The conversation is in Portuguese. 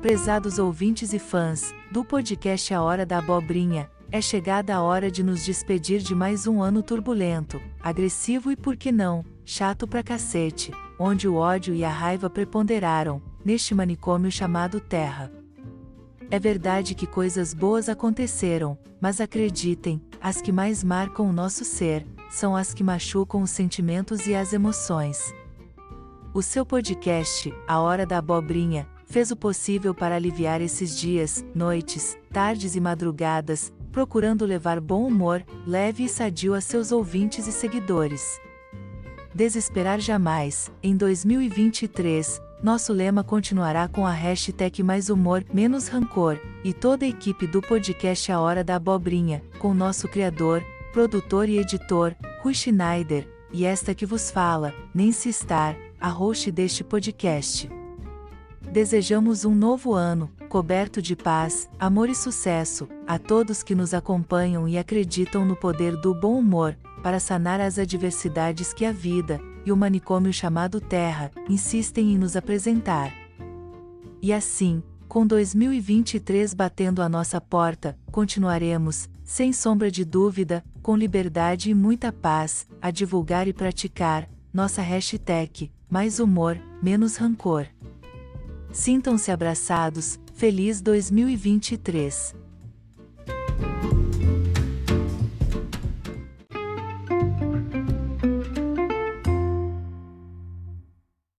Prezados ouvintes e fãs do podcast A Hora da Abobrinha, é chegada a hora de nos despedir de mais um ano turbulento, agressivo e por que não, chato pra cacete, onde o ódio e a raiva preponderaram, neste manicômio chamado Terra. É verdade que coisas boas aconteceram, mas acreditem, as que mais marcam o nosso ser, são as que machucam os sentimentos e as emoções. O seu podcast, A Hora da Abobrinha, fez o possível para aliviar esses dias, noites, tardes e madrugadas, procurando levar bom humor, leve e sadio a seus ouvintes e seguidores. Desesperar jamais, em 2023, nosso lema continuará com a hashtag mais humor, menos rancor, e toda a equipe do podcast A Hora da Abobrinha, com nosso criador, produtor e editor, Rui Schneider, e esta que vos fala, Nancy Star, a host deste podcast. Desejamos um novo ano, coberto de paz, amor e sucesso, a todos que nos acompanham e acreditam no poder do bom humor, para sanar as adversidades que a vida, e o manicômio chamado Terra, insistem em nos apresentar. E assim, com 2023 batendo a nossa porta, continuaremos, sem sombra de dúvida, com liberdade e muita paz, a divulgar e praticar, nossa hashtag, mais humor, menos rancor. Sintam-se abraçados, feliz 2023!